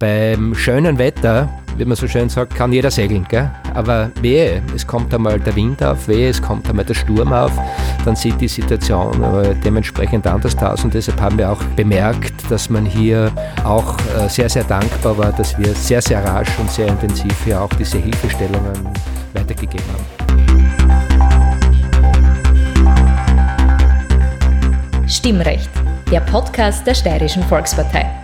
Beim schönen Wetter, wie man so schön sagt, kann jeder segeln. Gell? Aber wehe, es kommt einmal der Wind auf, wehe, es kommt einmal der Sturm auf, dann sieht die Situation dementsprechend anders aus. Und deshalb haben wir auch bemerkt, dass man hier auch äh, sehr, sehr dankbar war, dass wir sehr, sehr rasch und sehr intensiv hier auch diese Hilfestellungen weitergegeben haben. Stimmrecht, der Podcast der Steirischen Volkspartei.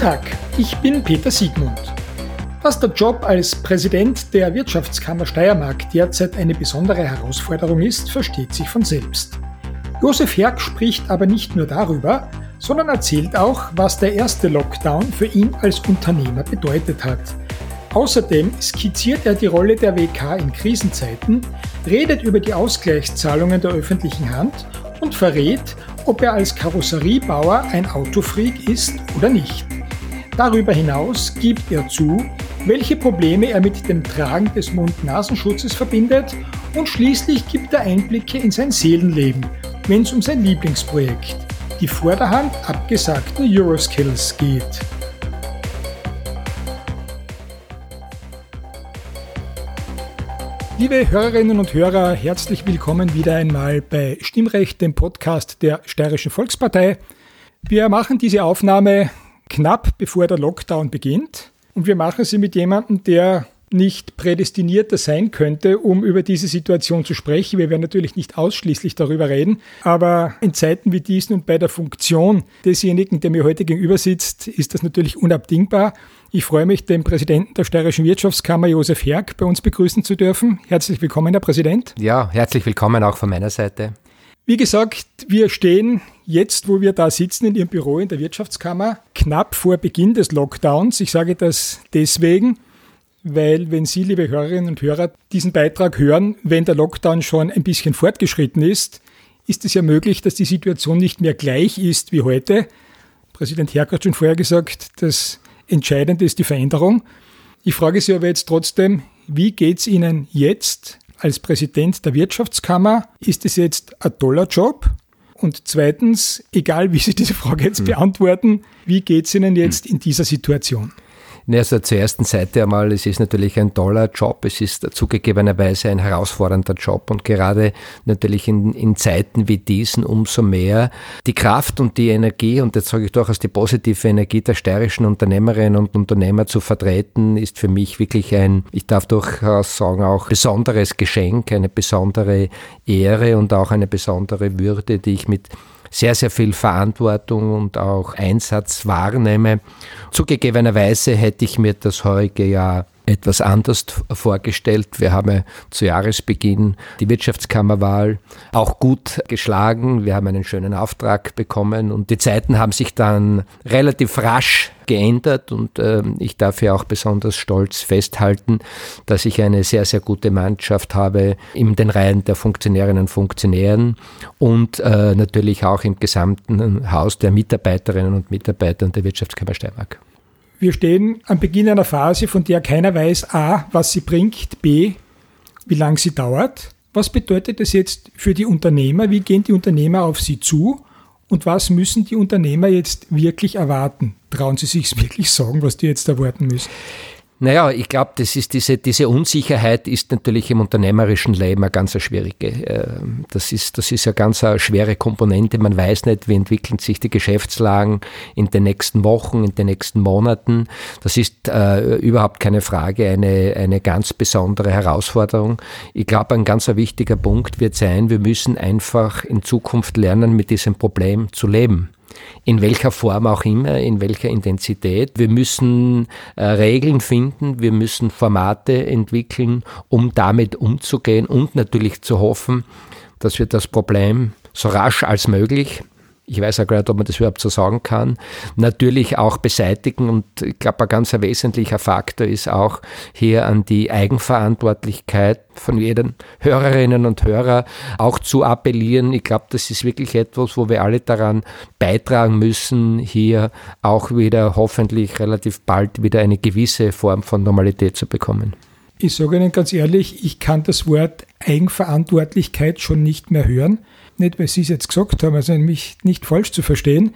Tag, ich bin Peter Siegmund. Dass der Job als Präsident der Wirtschaftskammer Steiermark derzeit eine besondere Herausforderung ist, versteht sich von selbst. Josef Herg spricht aber nicht nur darüber, sondern erzählt auch, was der erste Lockdown für ihn als Unternehmer bedeutet hat. Außerdem skizziert er die Rolle der WK in Krisenzeiten, redet über die Ausgleichszahlungen der öffentlichen Hand und verrät, ob er als Karosseriebauer ein Autofreak ist oder nicht. Darüber hinaus gibt er zu, welche Probleme er mit dem Tragen des Mund-Nasenschutzes verbindet und schließlich gibt er Einblicke in sein Seelenleben, wenn es um sein Lieblingsprojekt, die Vorderhand abgesagten Euroskills geht. Liebe Hörerinnen und Hörer, herzlich willkommen wieder einmal bei Stimmrecht, dem Podcast der Steirischen Volkspartei. Wir machen diese Aufnahme knapp bevor der Lockdown beginnt. Und wir machen sie mit jemandem, der nicht prädestinierter sein könnte, um über diese Situation zu sprechen. Wir werden natürlich nicht ausschließlich darüber reden, aber in Zeiten wie diesen und bei der Funktion desjenigen, der mir heute gegenüber sitzt, ist das natürlich unabdingbar. Ich freue mich, den Präsidenten der Steirischen Wirtschaftskammer, Josef Herg, bei uns begrüßen zu dürfen. Herzlich willkommen, Herr Präsident. Ja, herzlich willkommen auch von meiner Seite. Wie gesagt, wir stehen jetzt, wo wir da sitzen in Ihrem Büro in der Wirtschaftskammer, knapp vor Beginn des Lockdowns. Ich sage das deswegen, weil wenn Sie, liebe Hörerinnen und Hörer, diesen Beitrag hören, wenn der Lockdown schon ein bisschen fortgeschritten ist, ist es ja möglich, dass die Situation nicht mehr gleich ist wie heute. Präsident Herk hat schon vorher gesagt, das Entscheidende ist die Veränderung. Ich frage Sie aber jetzt trotzdem, wie geht es Ihnen jetzt als Präsident der Wirtschaftskammer, ist es jetzt ein toller Job? Und zweitens, egal wie Sie diese Frage jetzt hm. beantworten, wie geht es Ihnen jetzt in dieser Situation? Also zur ersten Seite einmal, es ist natürlich ein toller Job, es ist zugegebenerweise ein herausfordernder Job und gerade natürlich in, in Zeiten wie diesen umso mehr die Kraft und die Energie und jetzt sage ich durchaus die positive Energie der steirischen Unternehmerinnen und Unternehmer zu vertreten, ist für mich wirklich ein, ich darf durchaus sagen, auch besonderes Geschenk, eine besondere Ehre und auch eine besondere Würde, die ich mit sehr, sehr viel Verantwortung und auch Einsatz wahrnehme. Zugegebenerweise hätte ich mir das heutige Jahr etwas anders vorgestellt. Wir haben zu Jahresbeginn die Wirtschaftskammerwahl auch gut geschlagen. Wir haben einen schönen Auftrag bekommen und die Zeiten haben sich dann relativ rasch geändert und äh, ich darf ja auch besonders stolz festhalten, dass ich eine sehr, sehr gute Mannschaft habe in den Reihen der Funktionärinnen und Funktionären und äh, natürlich auch im gesamten Haus der Mitarbeiterinnen und Mitarbeiter der Wirtschaftskammer Steiermark. Wir stehen am Beginn einer Phase, von der keiner weiß, a, was sie bringt, b, wie lange sie dauert. Was bedeutet das jetzt für die Unternehmer? Wie gehen die Unternehmer auf sie zu? Und was müssen die Unternehmer jetzt wirklich erwarten? Trauen sie sich wirklich sagen, was die jetzt erwarten müssen? Naja, ich glaube, das ist diese, diese Unsicherheit ist natürlich im unternehmerischen Leben eine ganz schwierige. Ähm, das ist, das ist eine ganz schwere Komponente. Man weiß nicht, wie entwickeln sich die Geschäftslagen in den nächsten Wochen, in den nächsten Monaten. Das ist äh, überhaupt keine Frage, eine, eine ganz besondere Herausforderung. Ich glaube, ein ganz wichtiger Punkt wird sein, wir müssen einfach in Zukunft lernen, mit diesem Problem zu leben. In welcher Form auch immer, in welcher Intensität. Wir müssen äh, Regeln finden, wir müssen Formate entwickeln, um damit umzugehen und natürlich zu hoffen, dass wir das Problem so rasch als möglich ich weiß auch gar nicht, ob man das überhaupt so sagen kann, natürlich auch beseitigen. Und ich glaube, ein ganz wesentlicher Faktor ist auch hier an die Eigenverantwortlichkeit von jeden Hörerinnen und Hörer auch zu appellieren. Ich glaube, das ist wirklich etwas, wo wir alle daran beitragen müssen, hier auch wieder hoffentlich relativ bald wieder eine gewisse Form von Normalität zu bekommen. Ich sage Ihnen ganz ehrlich, ich kann das Wort Eigenverantwortlichkeit schon nicht mehr hören. Nicht, weil Sie es jetzt gesagt haben, also mich nicht falsch zu verstehen,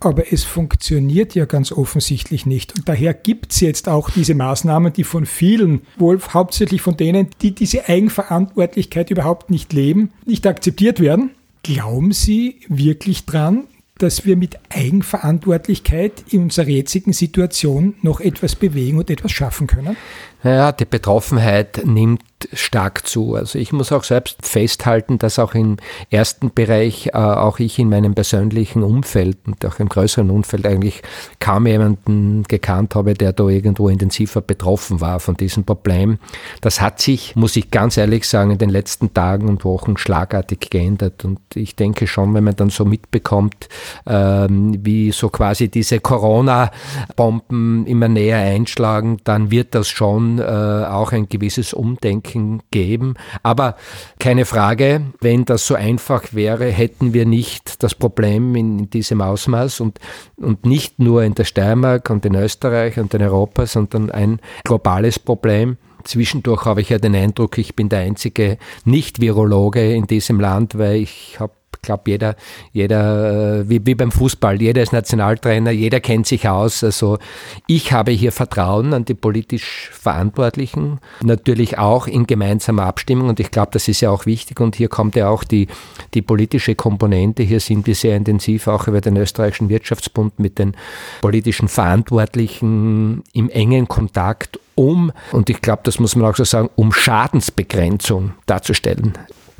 aber es funktioniert ja ganz offensichtlich nicht. Und daher gibt es jetzt auch diese Maßnahmen, die von vielen, wohl hauptsächlich von denen, die diese Eigenverantwortlichkeit überhaupt nicht leben, nicht akzeptiert werden. Glauben Sie wirklich dran, dass wir mit Eigenverantwortlichkeit in unserer jetzigen Situation noch etwas bewegen und etwas schaffen können? Ja, die Betroffenheit nimmt stark zu. Also ich muss auch selbst festhalten, dass auch im ersten Bereich äh, auch ich in meinem persönlichen Umfeld und auch im größeren Umfeld eigentlich kaum jemanden gekannt habe, der da irgendwo intensiver betroffen war von diesem Problem. Das hat sich, muss ich ganz ehrlich sagen, in den letzten Tagen und Wochen schlagartig geändert. Und ich denke schon, wenn man dann so mitbekommt, ähm, wie so quasi diese Corona-Bomben immer näher einschlagen, dann wird das schon äh, auch ein gewisses Umdenken geben. Aber keine Frage, wenn das so einfach wäre, hätten wir nicht das Problem in, in diesem Ausmaß und, und nicht nur in der Steiermark und in Österreich und in Europa, sondern ein globales Problem. Zwischendurch habe ich ja den Eindruck, ich bin der einzige Nicht-Virologe in diesem Land, weil ich habe glaube, jeder, jeder äh, wie, wie beim Fußball, jeder ist Nationaltrainer, jeder kennt sich aus. Also ich habe hier Vertrauen an die politisch Verantwortlichen, natürlich auch in gemeinsamer Abstimmung und ich glaube, das ist ja auch wichtig und hier kommt ja auch die, die politische Komponente. Hier sind wir sehr intensiv auch über den österreichischen Wirtschaftsbund mit den politischen Verantwortlichen im engen Kontakt um, und ich glaube, das muss man auch so sagen, um Schadensbegrenzung darzustellen.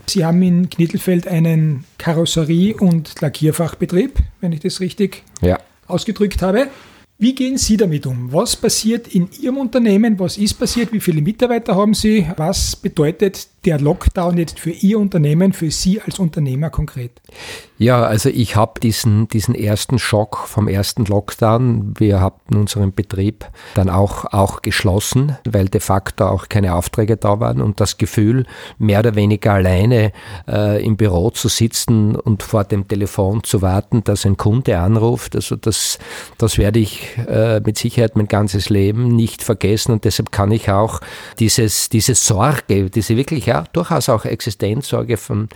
Sie haben in Knittelfeld einen Karosserie- und Lackierfachbetrieb, wenn ich das richtig ja. ausgedrückt habe. Wie gehen Sie damit um? Was passiert in Ihrem Unternehmen? Was ist passiert? Wie viele Mitarbeiter haben Sie? Was bedeutet der Lockdown jetzt für Ihr Unternehmen, für Sie als Unternehmer konkret? Ja, also ich habe diesen, diesen ersten Schock vom ersten Lockdown, wir haben unseren Betrieb dann auch, auch geschlossen, weil de facto auch keine Aufträge da waren. Und das Gefühl, mehr oder weniger alleine äh, im Büro zu sitzen und vor dem Telefon zu warten, dass ein Kunde anruft, also das, das werde ich äh, mit Sicherheit mein ganzes Leben nicht vergessen. Und deshalb kann ich auch dieses, diese Sorge, diese wirklich ja durchaus auch Existenzsorge von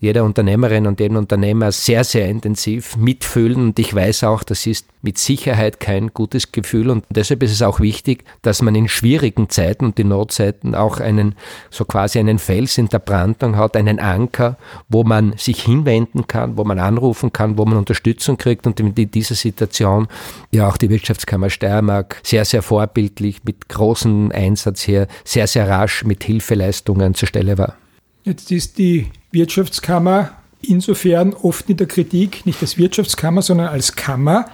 jeder Unternehmerin und jedem Unternehmer sehr, sehr intensiv mitfühlen. Und ich weiß auch, das ist mit Sicherheit kein gutes Gefühl. Und deshalb ist es auch wichtig, dass man in schwierigen Zeiten und in Notzeiten auch einen, so quasi einen Fels in der Brandung hat, einen Anker, wo man sich hinwenden kann, wo man anrufen kann, wo man Unterstützung kriegt. Und in dieser Situation ja auch die Wirtschaftskammer Steiermark sehr, sehr vorbildlich mit großem Einsatz hier sehr, sehr rasch mit Hilfeleistungen zur Stelle war. Jetzt ist die Wirtschaftskammer insofern oft in der Kritik, nicht als Wirtschaftskammer, sondern als Kammer,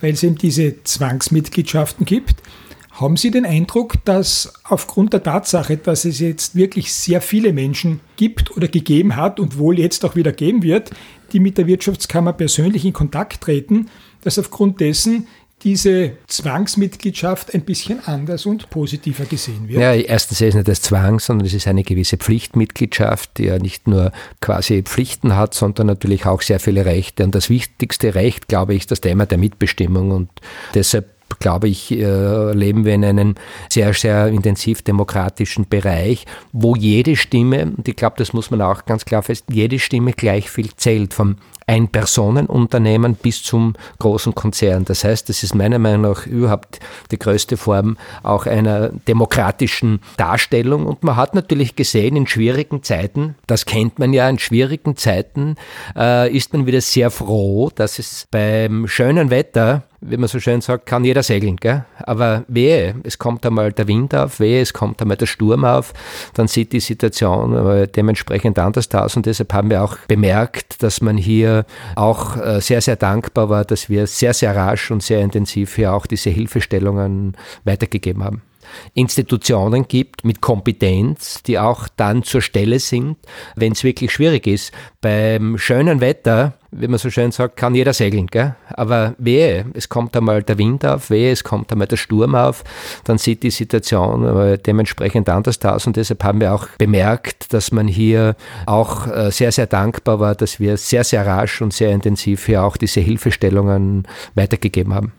weil es eben diese Zwangsmitgliedschaften gibt. Haben Sie den Eindruck, dass aufgrund der Tatsache, dass es jetzt wirklich sehr viele Menschen gibt oder gegeben hat und wohl jetzt auch wieder geben wird, die mit der Wirtschaftskammer persönlich in Kontakt treten, dass aufgrund dessen diese Zwangsmitgliedschaft ein bisschen anders und positiver gesehen wird? Ja, erstens ist es nicht das Zwang, sondern es ist eine gewisse Pflichtmitgliedschaft, die ja nicht nur quasi Pflichten hat, sondern natürlich auch sehr viele Rechte. Und das wichtigste Recht, glaube ich, ist das Thema der Mitbestimmung. Und deshalb glaube ich, äh, leben wir in einem sehr, sehr intensiv demokratischen Bereich, wo jede Stimme, und ich glaube, das muss man auch ganz klar fest, jede Stimme gleich viel zählt, vom ein-Personen-Unternehmen bis zum großen Konzern. Das heißt, das ist meiner Meinung nach überhaupt die größte Form auch einer demokratischen Darstellung. Und man hat natürlich gesehen, in schwierigen Zeiten, das kennt man ja, in schwierigen Zeiten äh, ist man wieder sehr froh, dass es beim schönen Wetter wie man so schön sagt, kann jeder segeln. Gell? Aber wehe, es kommt einmal der Wind auf, wehe, es kommt einmal der Sturm auf, dann sieht die Situation dementsprechend anders aus. Und deshalb haben wir auch bemerkt, dass man hier auch äh, sehr, sehr dankbar war, dass wir sehr, sehr rasch und sehr intensiv hier auch diese Hilfestellungen weitergegeben haben. Institutionen gibt mit Kompetenz, die auch dann zur Stelle sind, wenn es wirklich schwierig ist. Beim schönen Wetter, wie man so schön sagt, kann jeder segeln, gell? aber wehe, es kommt einmal der Wind auf, wehe, es kommt einmal der Sturm auf, dann sieht die Situation dementsprechend anders aus und deshalb haben wir auch bemerkt, dass man hier auch äh, sehr, sehr dankbar war, dass wir sehr, sehr rasch und sehr intensiv hier auch diese Hilfestellungen weitergegeben haben.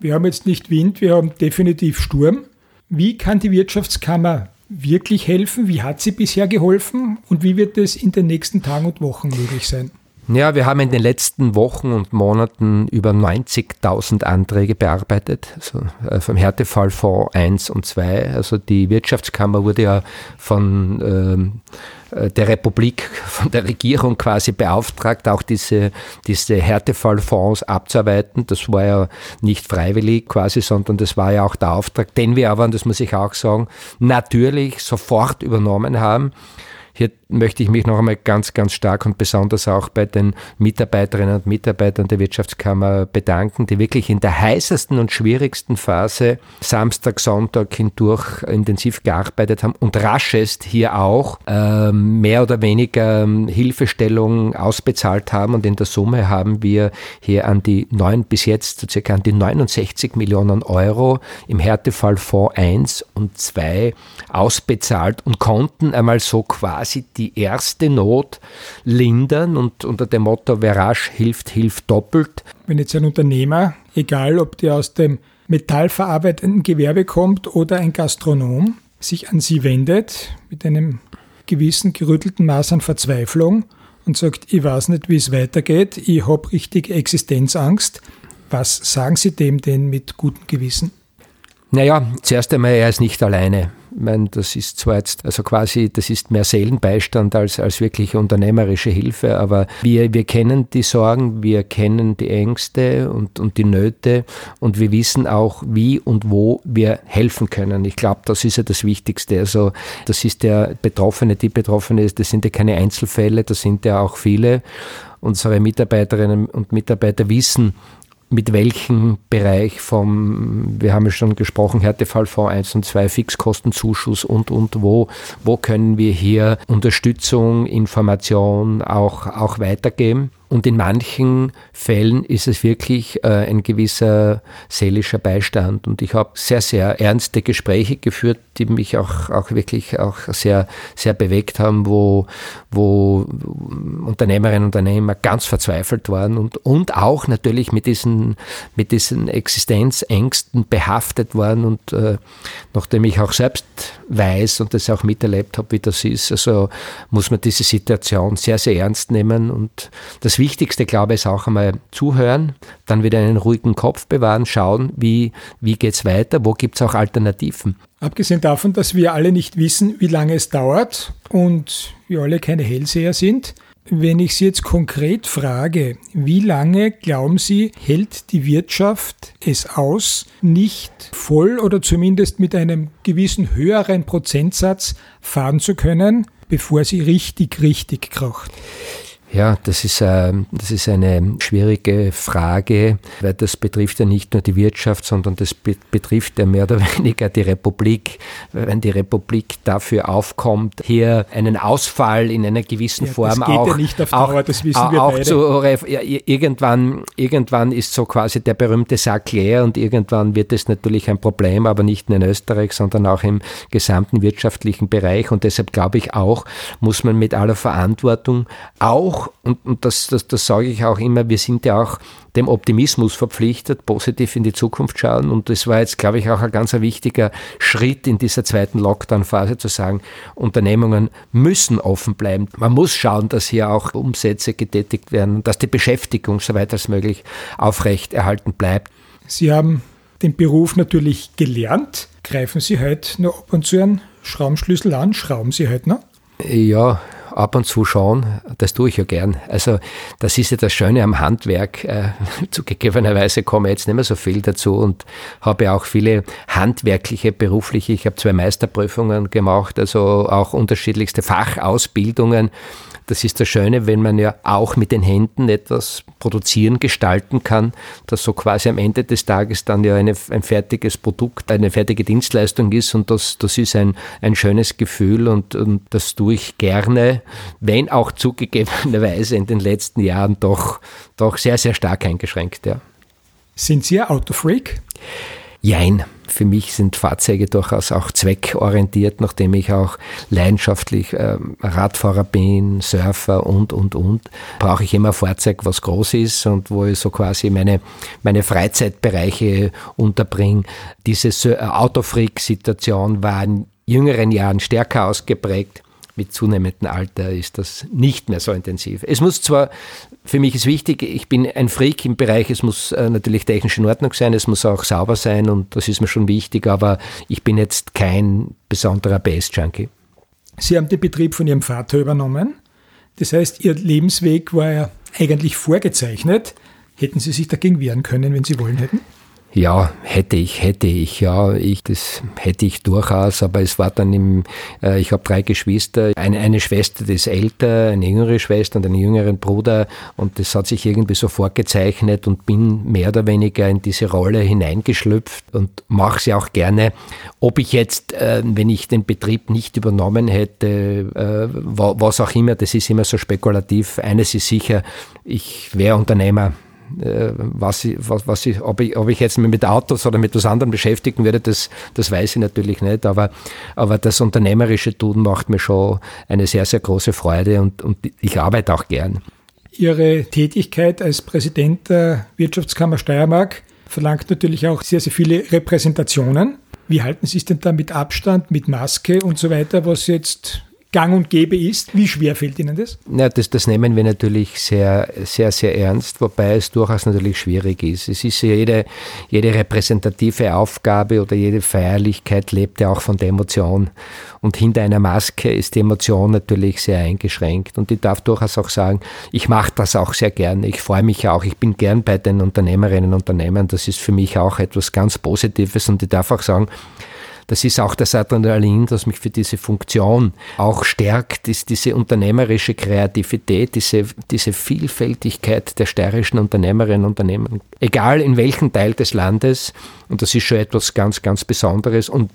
Wir haben jetzt nicht Wind, wir haben definitiv Sturm. Wie kann die Wirtschaftskammer wirklich helfen? Wie hat sie bisher geholfen? Und wie wird es in den nächsten Tagen und Wochen möglich sein? Ja, wir haben in den letzten Wochen und Monaten über 90.000 Anträge bearbeitet, also äh, vom Härtefallfonds 1 und 2. Also die Wirtschaftskammer wurde ja von ähm, äh, der Republik, von der Regierung quasi beauftragt, auch diese, diese Härtefallfonds abzuarbeiten. Das war ja nicht freiwillig quasi, sondern das war ja auch der Auftrag, den wir aber, und das muss ich auch sagen, natürlich sofort übernommen haben. Hier möchte ich mich noch einmal ganz, ganz stark und besonders auch bei den Mitarbeiterinnen und Mitarbeitern der Wirtschaftskammer bedanken, die wirklich in der heißesten und schwierigsten Phase Samstag, Sonntag hindurch intensiv gearbeitet haben und raschest hier auch äh, mehr oder weniger ähm, Hilfestellung ausbezahlt haben. Und in der Summe haben wir hier an die neun, bis jetzt circa an die 69 Millionen Euro im Härtefallfonds 1 und 2 ausbezahlt und konnten einmal so quasi quasi die erste Not lindern und unter dem Motto, wer rasch hilft, hilft doppelt. Wenn jetzt ein Unternehmer, egal ob der aus dem metallverarbeitenden Gewerbe kommt oder ein Gastronom, sich an Sie wendet mit einem gewissen gerüttelten Maß an Verzweiflung und sagt, ich weiß nicht, wie es weitergeht, ich habe richtig Existenzangst. Was sagen Sie dem denn mit gutem Gewissen? Naja, zuerst einmal, er ist nicht alleine. Ich meine, das ist zwar jetzt, also quasi, das ist mehr Seelenbeistand als, als wirklich unternehmerische Hilfe, aber wir, wir kennen die Sorgen, wir kennen die Ängste und, und die Nöte und wir wissen auch, wie und wo wir helfen können. Ich glaube, das ist ja das Wichtigste. Also, das ist der Betroffene, die Betroffene, das sind ja keine Einzelfälle, das sind ja auch viele. Unsere Mitarbeiterinnen und Mitarbeiter wissen, mit welchem Bereich vom, wir haben ja schon gesprochen, Härtefallfonds 1 und 2, Fixkostenzuschuss und, und wo, wo können wir hier Unterstützung, Information auch, auch weitergeben. Und in manchen Fällen ist es wirklich äh, ein gewisser seelischer Beistand. Und ich habe sehr, sehr ernste Gespräche geführt, die mich auch, auch wirklich auch sehr, sehr bewegt haben, wo, wo Unternehmerinnen und Unternehmer ganz verzweifelt waren und, und auch natürlich mit diesen, mit diesen Existenzängsten behaftet waren. Und äh, nachdem ich auch selbst weiß und das auch miterlebt habe, wie das ist, also muss man diese Situation sehr, sehr ernst nehmen. Und das Wichtigste, glaube ich, ist auch einmal zuhören, dann wieder einen ruhigen Kopf bewahren, schauen, wie, wie geht es weiter, wo gibt es auch Alternativen. Abgesehen davon, dass wir alle nicht wissen, wie lange es dauert und wir alle keine Hellseher sind, wenn ich Sie jetzt konkret frage, wie lange glauben Sie, hält die Wirtschaft es aus, nicht voll oder zumindest mit einem gewissen höheren Prozentsatz fahren zu können, bevor sie richtig, richtig kracht? Ja, das ist, äh, das ist eine schwierige Frage, weil das betrifft ja nicht nur die Wirtschaft, sondern das betrifft ja mehr oder weniger die Republik. Wenn die Republik dafür aufkommt, hier einen Ausfall in einer gewissen ja, Form das geht auch, ja nicht auf Dauer, auch, das wissen wir auch. Zu, ja, irgendwann, irgendwann ist so quasi der berühmte Sack leer und irgendwann wird es natürlich ein Problem, aber nicht nur in Österreich, sondern auch im gesamten wirtschaftlichen Bereich. Und deshalb glaube ich auch, muss man mit aller Verantwortung auch und, und das, das, das sage ich auch immer, wir sind ja auch dem Optimismus verpflichtet, positiv in die Zukunft schauen. Und das war jetzt, glaube ich, auch ein ganz wichtiger Schritt in dieser zweiten Lockdown-Phase zu sagen, Unternehmungen müssen offen bleiben. Man muss schauen, dass hier auch Umsätze getätigt werden, dass die Beschäftigung so weit als möglich aufrecht erhalten bleibt. Sie haben den Beruf natürlich gelernt. Greifen Sie heute noch ab und zu einen Schraubenschlüssel an? Schrauben Sie heute noch? Ja, ab und zu schauen, das tue ich ja gern. Also das ist ja das Schöne am Handwerk. Äh, zugegebenerweise komme ich jetzt nicht mehr so viel dazu und habe auch viele handwerkliche, berufliche, ich habe zwei Meisterprüfungen gemacht, also auch unterschiedlichste Fachausbildungen das ist das Schöne, wenn man ja auch mit den Händen etwas produzieren, gestalten kann, dass so quasi am Ende des Tages dann ja eine, ein fertiges Produkt, eine fertige Dienstleistung ist und das, das ist ein, ein schönes Gefühl und, und das tue ich gerne, wenn auch zugegebenerweise in den letzten Jahren doch, doch sehr, sehr stark eingeschränkt. Ja. Sind Sie ein Autofreak? Jein. Für mich sind Fahrzeuge durchaus auch zweckorientiert, nachdem ich auch leidenschaftlich äh, Radfahrer bin, Surfer und, und, und. Brauche ich immer ein Fahrzeug, was groß ist und wo ich so quasi meine, meine Freizeitbereiche unterbringe. Diese Autofreak-Situation war in jüngeren Jahren stärker ausgeprägt mit zunehmendem Alter ist das nicht mehr so intensiv. Es muss zwar, für mich ist wichtig, ich bin ein Freak im Bereich, es muss äh, natürlich technisch in Ordnung sein, es muss auch sauber sein und das ist mir schon wichtig, aber ich bin jetzt kein besonderer Bass-Junkie. Sie haben den Betrieb von Ihrem Vater übernommen. Das heißt, Ihr Lebensweg war ja eigentlich vorgezeichnet. Hätten Sie sich dagegen wehren können, wenn Sie wollen hätten? Ja, hätte ich, hätte ich, ja, ich, das hätte ich durchaus, aber es war dann im, äh, ich habe drei Geschwister, eine, eine Schwester, die ist älter, eine jüngere Schwester und einen jüngeren Bruder und das hat sich irgendwie so vorgezeichnet und bin mehr oder weniger in diese Rolle hineingeschlüpft und mache sie auch gerne. Ob ich jetzt, äh, wenn ich den Betrieb nicht übernommen hätte, äh, was auch immer, das ist immer so spekulativ. Eines ist sicher, ich wäre Unternehmer was ich, was, was ich, ob, ich, ob ich jetzt mit Autos oder mit was anderem beschäftigen würde, das, das weiß ich natürlich nicht. Aber, aber das unternehmerische Tun macht mir schon eine sehr, sehr große Freude und, und ich arbeite auch gern. Ihre Tätigkeit als Präsident der Wirtschaftskammer Steiermark verlangt natürlich auch sehr, sehr viele Repräsentationen. Wie halten Sie es denn da mit Abstand, mit Maske und so weiter, was jetzt gang und gäbe ist. Wie schwer fällt Ihnen das? Ja, das, das nehmen wir natürlich sehr, sehr, sehr ernst, wobei es durchaus natürlich schwierig ist. Es ist ja jede, jede repräsentative Aufgabe oder jede Feierlichkeit lebt ja auch von der Emotion. Und hinter einer Maske ist die Emotion natürlich sehr eingeschränkt. Und ich darf durchaus auch sagen, ich mache das auch sehr gerne. Ich freue mich auch. Ich bin gern bei den Unternehmerinnen und Unternehmern. Das ist für mich auch etwas ganz Positives. Und ich darf auch sagen, das ist auch das Adrenalin, das mich für diese Funktion auch stärkt, ist diese unternehmerische Kreativität, diese, diese Vielfältigkeit der steirischen Unternehmerinnen und Unternehmer. Egal in welchem Teil des Landes, und das ist schon etwas ganz, ganz Besonderes. Und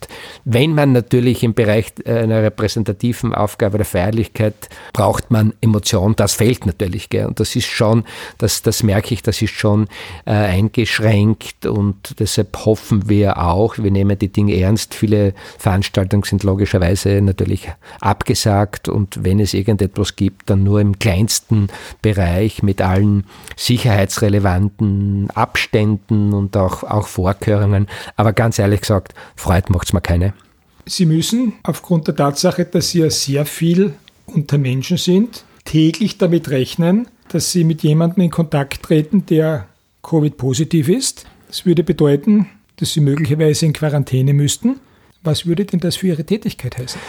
wenn man natürlich im Bereich einer repräsentativen Aufgabe der Feierlichkeit braucht man Emotion, das fehlt natürlich. Gell? Und das ist schon, das, das merke ich, das ist schon äh, eingeschränkt und deshalb hoffen wir auch, wir nehmen die Dinge ernst, viele Veranstaltungen sind logischerweise natürlich abgesagt und wenn es irgendetwas gibt, dann nur im kleinsten Bereich mit allen sicherheitsrelevanten Abständen und auch, auch Vorkehrungen. Aber ganz ehrlich gesagt, Freude macht es mir keine. Sie müssen aufgrund der Tatsache, dass Sie ja sehr viel unter Menschen sind, täglich damit rechnen, dass Sie mit jemandem in Kontakt treten, der Covid-positiv ist. Das würde bedeuten, dass Sie möglicherweise in Quarantäne müssten. Was würde denn das für Ihre Tätigkeit heißen?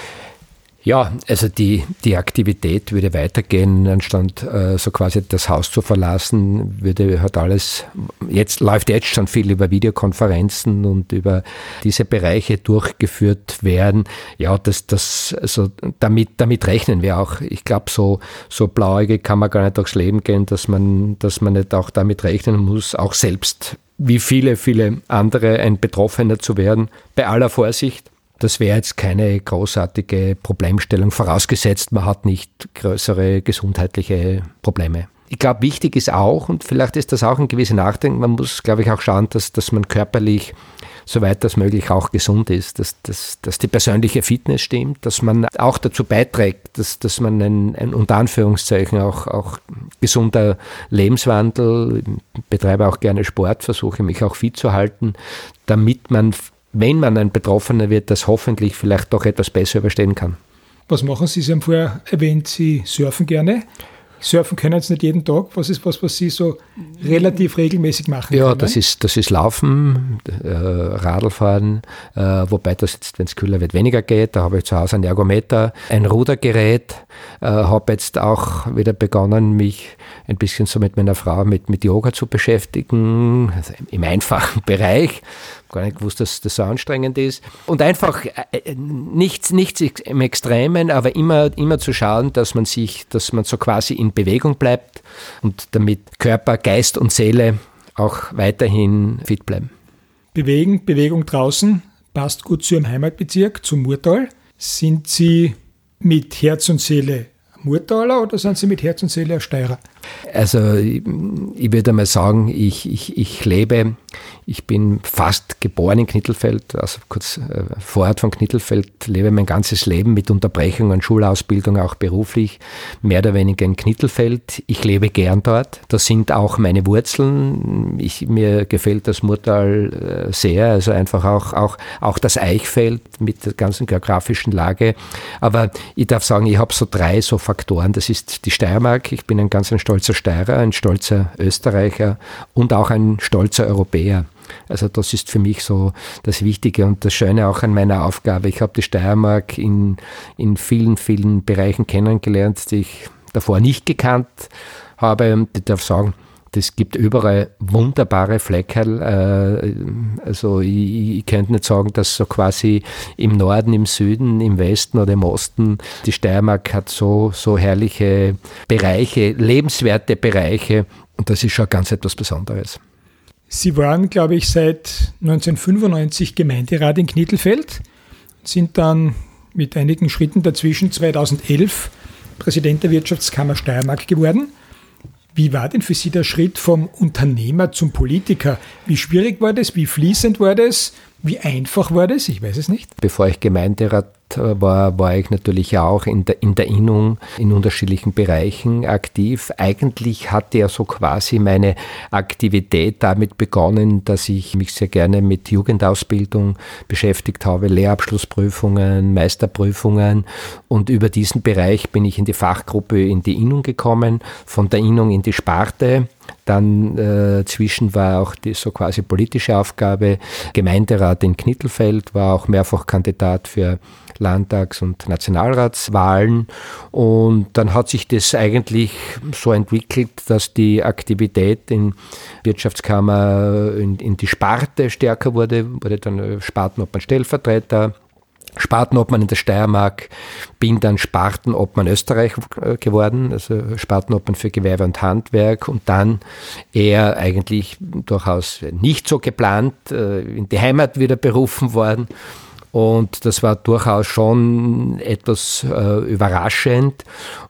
Ja, also die, die Aktivität würde weitergehen, anstatt äh, so quasi das Haus zu verlassen, würde halt alles, jetzt läuft jetzt schon viel über Videokonferenzen und über diese Bereiche durchgeführt werden. Ja, das, das, also damit, damit rechnen wir auch. Ich glaube, so, so blauäugig kann man gar nicht durchs Leben gehen, dass man, dass man nicht auch damit rechnen muss, auch selbst wie viele, viele andere ein Betroffener zu werden, bei aller Vorsicht. Das wäre jetzt keine großartige Problemstellung, vorausgesetzt, man hat nicht größere gesundheitliche Probleme. Ich glaube, wichtig ist auch, und vielleicht ist das auch ein gewisser Nachdenken, man muss, glaube ich, auch schauen, dass, dass man körperlich soweit das möglich auch gesund ist, dass, dass, dass die persönliche Fitness stimmt, dass man auch dazu beiträgt, dass, dass man ein, ein unter Anführungszeichen auch, auch gesunder Lebenswandel, ich betreibe auch gerne Sport, versuche mich auch fit zu halten, damit man, wenn man ein Betroffener wird, das hoffentlich vielleicht doch etwas besser überstehen kann. Was machen Sie? Sie haben vorher erwähnt, Sie surfen gerne. Surfen können jetzt nicht jeden Tag. Was ist was, was Sie so relativ regelmäßig machen? Ja, können? das ist, das ist Laufen, äh, Radlfahren, äh, wobei das jetzt, wenn es kühler wird, weniger geht. Da habe ich zu Hause ein Ergometer, ein Rudergerät, äh, habe jetzt auch wieder begonnen, mich ein bisschen so mit meiner Frau mit, mit Yoga zu beschäftigen, also im einfachen Bereich gar nicht gewusst, dass das so anstrengend ist. Und einfach äh, äh, nichts, nichts im Extremen, aber immer, immer zu schauen, dass man sich, dass man so quasi in Bewegung bleibt und damit Körper, Geist und Seele auch weiterhin fit bleiben. Bewegen, Bewegung draußen passt gut zu Ihrem Heimatbezirk, zum Murtal. Sind Sie mit Herz und Seele Murtaler oder sind Sie mit Herz und Seele ein Steirer? Also ich, würde mal sagen, ich, ich, ich lebe ich bin fast geboren in Knittelfeld, also kurz äh, vorher von Knittelfeld, lebe mein ganzes Leben mit Unterbrechungen, Schulausbildung, auch beruflich, mehr oder weniger in Knittelfeld. Ich lebe gern dort. Das sind auch meine Wurzeln. Ich, mir gefällt das Murtal äh, sehr, also einfach auch, auch, auch das Eichfeld mit der ganzen geografischen Lage. Aber ich darf sagen, ich habe so drei so Faktoren. Das ist die Steiermark. Ich bin ein ganz ein stolzer Steirer, ein stolzer Österreicher und auch ein stolzer Europäer. Also das ist für mich so das Wichtige und das Schöne auch an meiner Aufgabe. Ich habe die Steiermark in, in vielen, vielen Bereichen kennengelernt, die ich davor nicht gekannt habe. Ich darf sagen, es gibt überall wunderbare Fleckerl. Äh, also ich, ich, könnte nicht sagen, dass so quasi im Norden, im Süden, im Westen oder im Osten die Steiermark hat so, so herrliche Bereiche, lebenswerte Bereiche. Und das ist schon ganz etwas Besonderes. Sie waren, glaube ich, seit 1995 Gemeinderat in Knittelfeld, sind dann mit einigen Schritten dazwischen 2011 Präsident der Wirtschaftskammer Steiermark geworden. Wie war denn für Sie der Schritt vom Unternehmer zum Politiker? Wie schwierig war das? Wie fließend war das? Wie einfach war das? Ich weiß es nicht. Bevor ich Gemeinderat war, war ich natürlich auch in der, in der Innung in unterschiedlichen Bereichen aktiv. Eigentlich hatte ja so quasi meine Aktivität damit begonnen, dass ich mich sehr gerne mit Jugendausbildung beschäftigt habe, Lehrabschlussprüfungen, Meisterprüfungen und über diesen Bereich bin ich in die Fachgruppe in die Innung gekommen, von der Innung in die Sparte dann äh, zwischen war auch die so quasi politische Aufgabe. Gemeinderat in Knittelfeld war auch mehrfach Kandidat für Landtags- und Nationalratswahlen. Und dann hat sich das eigentlich so entwickelt, dass die Aktivität in Wirtschaftskammer in, in die Sparte stärker wurde, wurde dann Spartenobmann Stellvertreter Spartenobmann in der Steiermark, bin dann Spartenobmann Österreich äh, geworden, also Spartenobmann für Gewerbe und Handwerk und dann eher eigentlich durchaus nicht so geplant äh, in die Heimat wieder berufen worden. Und das war durchaus schon etwas äh, überraschend.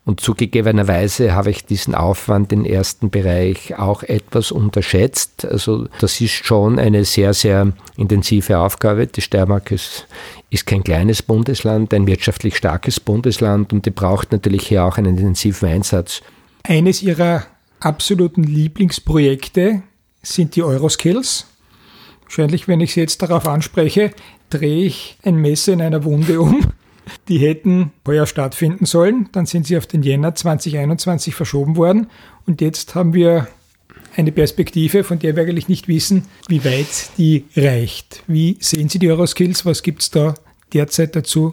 Und zugegebenerweise habe ich diesen Aufwand im ersten Bereich auch etwas unterschätzt. Also das ist schon eine sehr, sehr intensive Aufgabe. Die Steiermark ist, ist kein kleines Bundesland, ein wirtschaftlich starkes Bundesland und die braucht natürlich hier auch einen intensiven Einsatz. Eines ihrer absoluten Lieblingsprojekte sind die Euroskills. Wahrscheinlich, wenn ich Sie jetzt darauf anspreche, drehe ich ein Messer in einer Wunde um. Die hätten heuer stattfinden sollen, dann sind sie auf den Jänner 2021 verschoben worden und jetzt haben wir eine Perspektive, von der wir eigentlich nicht wissen, wie weit die reicht. Wie sehen Sie die Euroskills? Was gibt es da derzeit dazu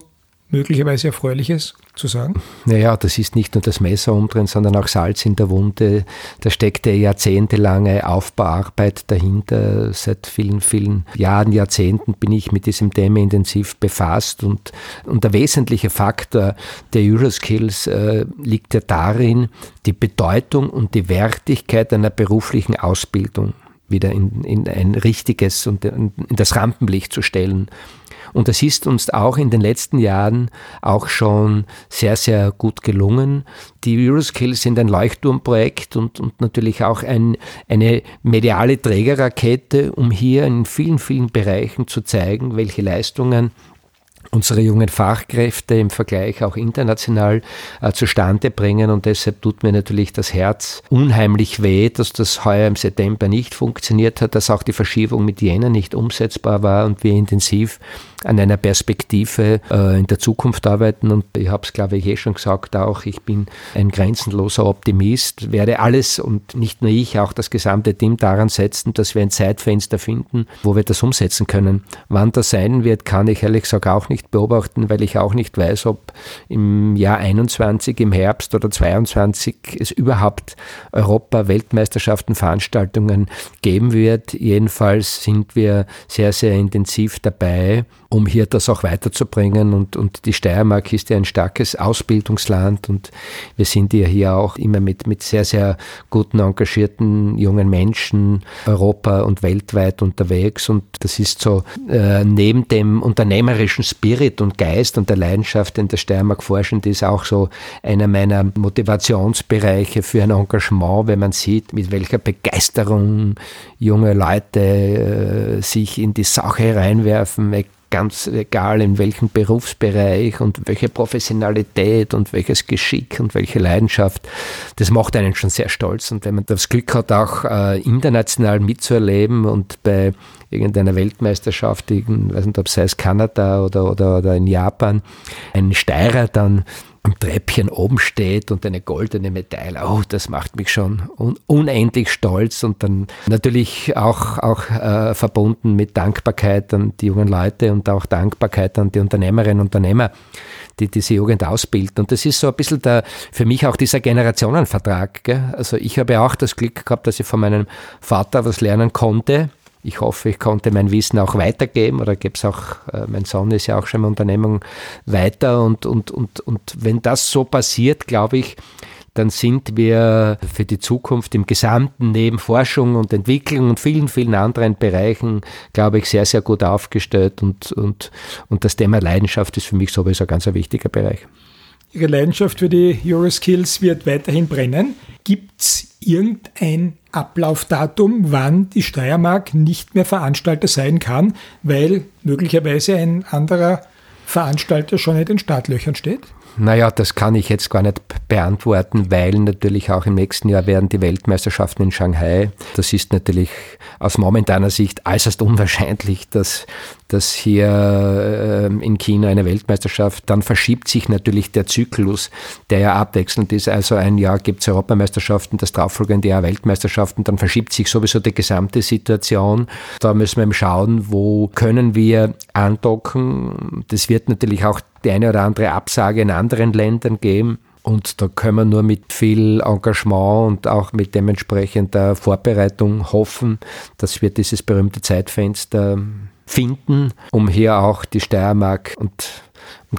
möglicherweise Erfreuliches zu sagen? Naja, das ist nicht nur das Messer umdrehen, sondern auch Salz in der Wunde. Da steckt ja jahrzehntelange Aufbauarbeit dahinter. Seit vielen, vielen Jahren, Jahrzehnten bin ich mit diesem Thema intensiv befasst und, und der wesentliche Faktor der Euroskills äh, liegt ja darin, die Bedeutung und die Wertigkeit einer beruflichen Ausbildung wieder in, in ein richtiges und in das Rampenlicht zu stellen. Und das ist uns auch in den letzten Jahren auch schon sehr, sehr gut gelungen. Die Euroskills sind ein Leuchtturmprojekt und, und natürlich auch ein, eine mediale Trägerrakete, um hier in vielen, vielen Bereichen zu zeigen, welche Leistungen unsere jungen Fachkräfte im Vergleich auch international äh, zustande bringen. Und deshalb tut mir natürlich das Herz unheimlich weh, dass das heuer im September nicht funktioniert hat, dass auch die Verschiebung mit Jena nicht umsetzbar war und wir intensiv an einer Perspektive äh, in der Zukunft arbeiten. Und ich habe es, glaube ich, eh schon gesagt, auch ich bin ein grenzenloser Optimist, werde alles und nicht nur ich, auch das gesamte Team daran setzen, dass wir ein Zeitfenster finden, wo wir das umsetzen können. Wann das sein wird, kann ich ehrlich gesagt auch nicht beobachten, weil ich auch nicht weiß, ob im Jahr 21, im Herbst oder 22 es überhaupt Europa-Weltmeisterschaften, Veranstaltungen geben wird. Jedenfalls sind wir sehr, sehr intensiv dabei, um hier das auch weiterzubringen. Und, und die Steiermark ist ja ein starkes Ausbildungsland und wir sind ja hier auch immer mit, mit sehr, sehr guten, engagierten jungen Menschen Europa und weltweit unterwegs. Und das ist so äh, neben dem unternehmerischen Spirit und Geist und der Leidenschaft, in der Steiermark forschend ist, auch so einer meiner Motivationsbereiche für ein Engagement, wenn man sieht, mit welcher Begeisterung junge Leute äh, sich in die Sache reinwerfen, ganz egal in welchem Berufsbereich und welche Professionalität und welches Geschick und welche Leidenschaft, das macht einen schon sehr stolz. Und wenn man das Glück hat, auch äh, international mitzuerleben und bei irgendeiner Weltmeisterschaft, ich weiß nicht, ob sei es Kanada oder, oder, oder in Japan, ein Steirer dann am Treppchen oben steht und eine goldene Medaille, oh, das macht mich schon un unendlich stolz und dann natürlich auch, auch äh, verbunden mit Dankbarkeit an die jungen Leute und auch Dankbarkeit an die Unternehmerinnen und Unternehmer, die diese Jugend ausbilden. Und das ist so ein bisschen der, für mich auch dieser Generationenvertrag. Gell? Also ich habe auch das Glück gehabt, dass ich von meinem Vater was lernen konnte ich hoffe, ich konnte mein Wissen auch weitergeben. Oder gebe es auch, äh, mein Sohn ist ja auch schon in der Unternehmung weiter. Und, und, und, und wenn das so passiert, glaube ich, dann sind wir für die Zukunft im Gesamten neben Forschung und Entwicklung und vielen, vielen anderen Bereichen, glaube ich, sehr, sehr gut aufgestellt. Und, und, und das Thema Leidenschaft ist für mich sowieso ein ganz wichtiger Bereich. Ihre Leidenschaft für die Euroskills wird weiterhin brennen. Gibt es irgendein Ablaufdatum, wann die Steiermark nicht mehr Veranstalter sein kann, weil möglicherweise ein anderer Veranstalter schon in den Startlöchern steht? Naja, das kann ich jetzt gar nicht beantworten, weil natürlich auch im nächsten Jahr werden die Weltmeisterschaften in Shanghai. Das ist natürlich aus momentaner Sicht äußerst unwahrscheinlich, dass, dass hier ähm, in China eine Weltmeisterschaft, dann verschiebt sich natürlich der Zyklus, der ja abwechselnd ist. Also ein Jahr gibt es Europameisterschaften, das darauffolgende Jahr Weltmeisterschaften, dann verschiebt sich sowieso die gesamte Situation. Da müssen wir eben schauen, wo können wir andocken. Das wird natürlich auch die eine oder andere Absage in anderen Ländern geben. Und da können wir nur mit viel Engagement und auch mit dementsprechender Vorbereitung hoffen, dass wir dieses berühmte Zeitfenster finden, um hier auch die Steiermark und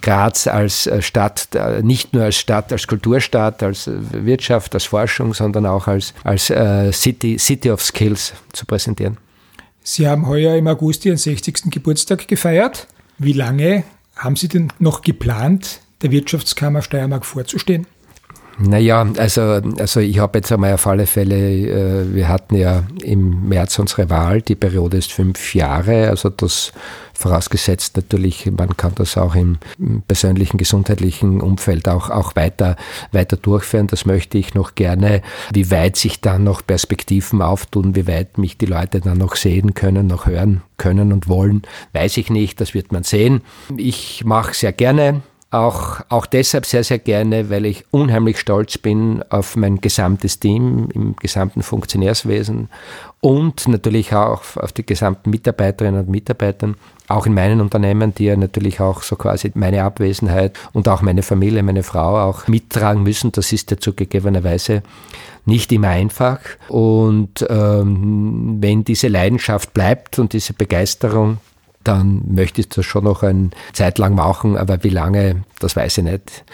Graz als äh, Stadt, äh, nicht nur als Stadt, als Kulturstadt, als Wirtschaft, als Forschung, sondern auch als, als äh, City, City of Skills zu präsentieren. Sie haben heuer im August Ihren 60. Geburtstag gefeiert. Wie lange haben Sie denn noch geplant, der Wirtschaftskammer Steiermark vorzustehen? Naja, also, also ich habe jetzt einmal auf alle Fälle, äh, wir hatten ja im März unsere Wahl, die Periode ist fünf Jahre, also das vorausgesetzt natürlich, man kann das auch im persönlichen gesundheitlichen Umfeld auch, auch weiter, weiter durchführen. Das möchte ich noch gerne. Wie weit sich dann noch Perspektiven auftun, wie weit mich die Leute dann noch sehen können, noch hören können und wollen, weiß ich nicht. Das wird man sehen. Ich mache sehr gerne auch, auch deshalb sehr, sehr gerne, weil ich unheimlich stolz bin auf mein gesamtes Team im gesamten Funktionärswesen und natürlich auch auf die gesamten Mitarbeiterinnen und Mitarbeiter, auch in meinen Unternehmen, die ja natürlich auch so quasi meine Abwesenheit und auch meine Familie, meine Frau auch mittragen müssen. Das ist ja zugegebenerweise nicht immer einfach. Und ähm, wenn diese Leidenschaft bleibt und diese Begeisterung, dann möchte ich das schon noch eine Zeit lang machen, aber wie lange, das weiß ich nicht.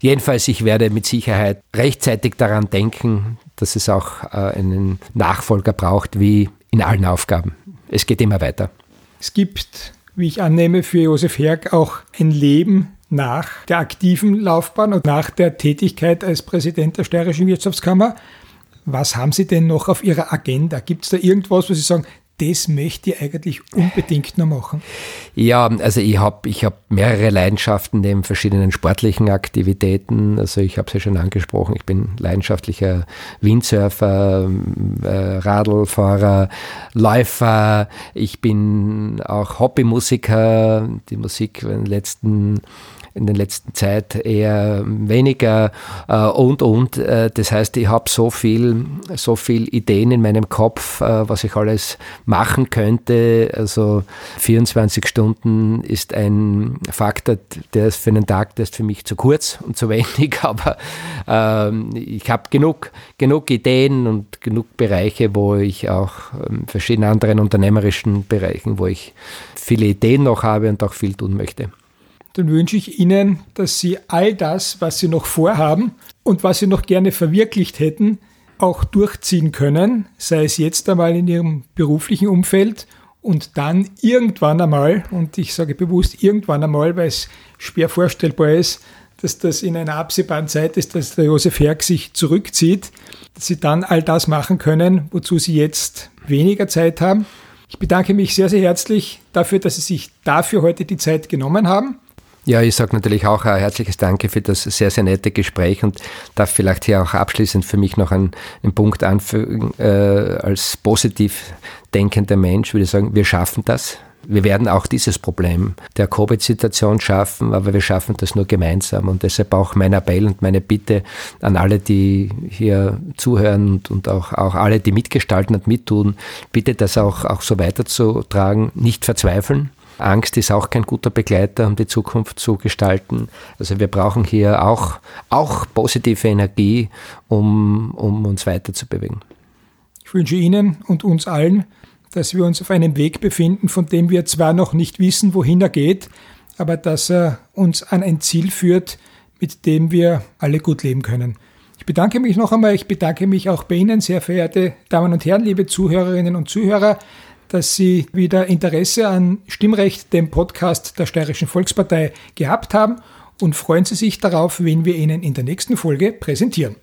Jedenfalls, ich werde mit Sicherheit rechtzeitig daran denken, dass es auch äh, einen Nachfolger braucht, wie in allen Aufgaben. Es geht immer weiter. Es gibt, wie ich annehme, für Josef Herg auch ein Leben nach der aktiven Laufbahn und nach der Tätigkeit als Präsident der Steirischen Wirtschaftskammer. Was haben Sie denn noch auf Ihrer Agenda? Gibt es da irgendwas, wo Sie sagen, das möchte ich eigentlich unbedingt noch machen? Ja, also ich habe ich hab mehrere Leidenschaften neben verschiedenen sportlichen Aktivitäten. Also ich habe es ja schon angesprochen, ich bin leidenschaftlicher Windsurfer, äh, Radlfahrer, Läufer. Ich bin auch Hobbymusiker. Die Musik in den letzten in der letzten Zeit eher weniger äh, und und. Äh, das heißt, ich habe so viel, so viel Ideen in meinem Kopf, äh, was ich alles machen könnte. Also 24 Stunden ist ein Faktor, der ist für einen Tag, der ist für mich zu kurz und zu wenig, aber ähm, ich habe genug, genug Ideen und genug Bereiche, wo ich auch in ähm, verschiedenen anderen unternehmerischen Bereichen, wo ich viele Ideen noch habe und auch viel tun möchte dann wünsche ich Ihnen, dass Sie all das, was Sie noch vorhaben und was Sie noch gerne verwirklicht hätten, auch durchziehen können, sei es jetzt einmal in Ihrem beruflichen Umfeld und dann irgendwann einmal, und ich sage bewusst irgendwann einmal, weil es schwer vorstellbar ist, dass das in einer absehbaren Zeit ist, dass der Josef Herg sich zurückzieht, dass Sie dann all das machen können, wozu Sie jetzt weniger Zeit haben. Ich bedanke mich sehr, sehr herzlich dafür, dass Sie sich dafür heute die Zeit genommen haben. Ja, ich sage natürlich auch ein herzliches Danke für das sehr, sehr nette Gespräch und darf vielleicht hier auch abschließend für mich noch einen, einen Punkt anfügen. Äh, als positiv denkender Mensch würde ich sagen, wir schaffen das. Wir werden auch dieses Problem der Covid-Situation schaffen, aber wir schaffen das nur gemeinsam. Und deshalb auch mein Appell und meine Bitte an alle, die hier zuhören und, und auch, auch alle, die mitgestalten und mittun, bitte das auch, auch so weiterzutragen, nicht verzweifeln, Angst ist auch kein guter Begleiter, um die Zukunft zu gestalten. Also wir brauchen hier auch, auch positive Energie, um, um uns weiterzubewegen. Ich wünsche Ihnen und uns allen, dass wir uns auf einem Weg befinden, von dem wir zwar noch nicht wissen, wohin er geht, aber dass er uns an ein Ziel führt, mit dem wir alle gut leben können. Ich bedanke mich noch einmal. Ich bedanke mich auch bei Ihnen, sehr verehrte Damen und Herren, liebe Zuhörerinnen und Zuhörer dass Sie wieder Interesse an Stimmrecht, dem Podcast der Steirischen Volkspartei, gehabt haben und freuen Sie sich darauf, wen wir Ihnen in der nächsten Folge präsentieren.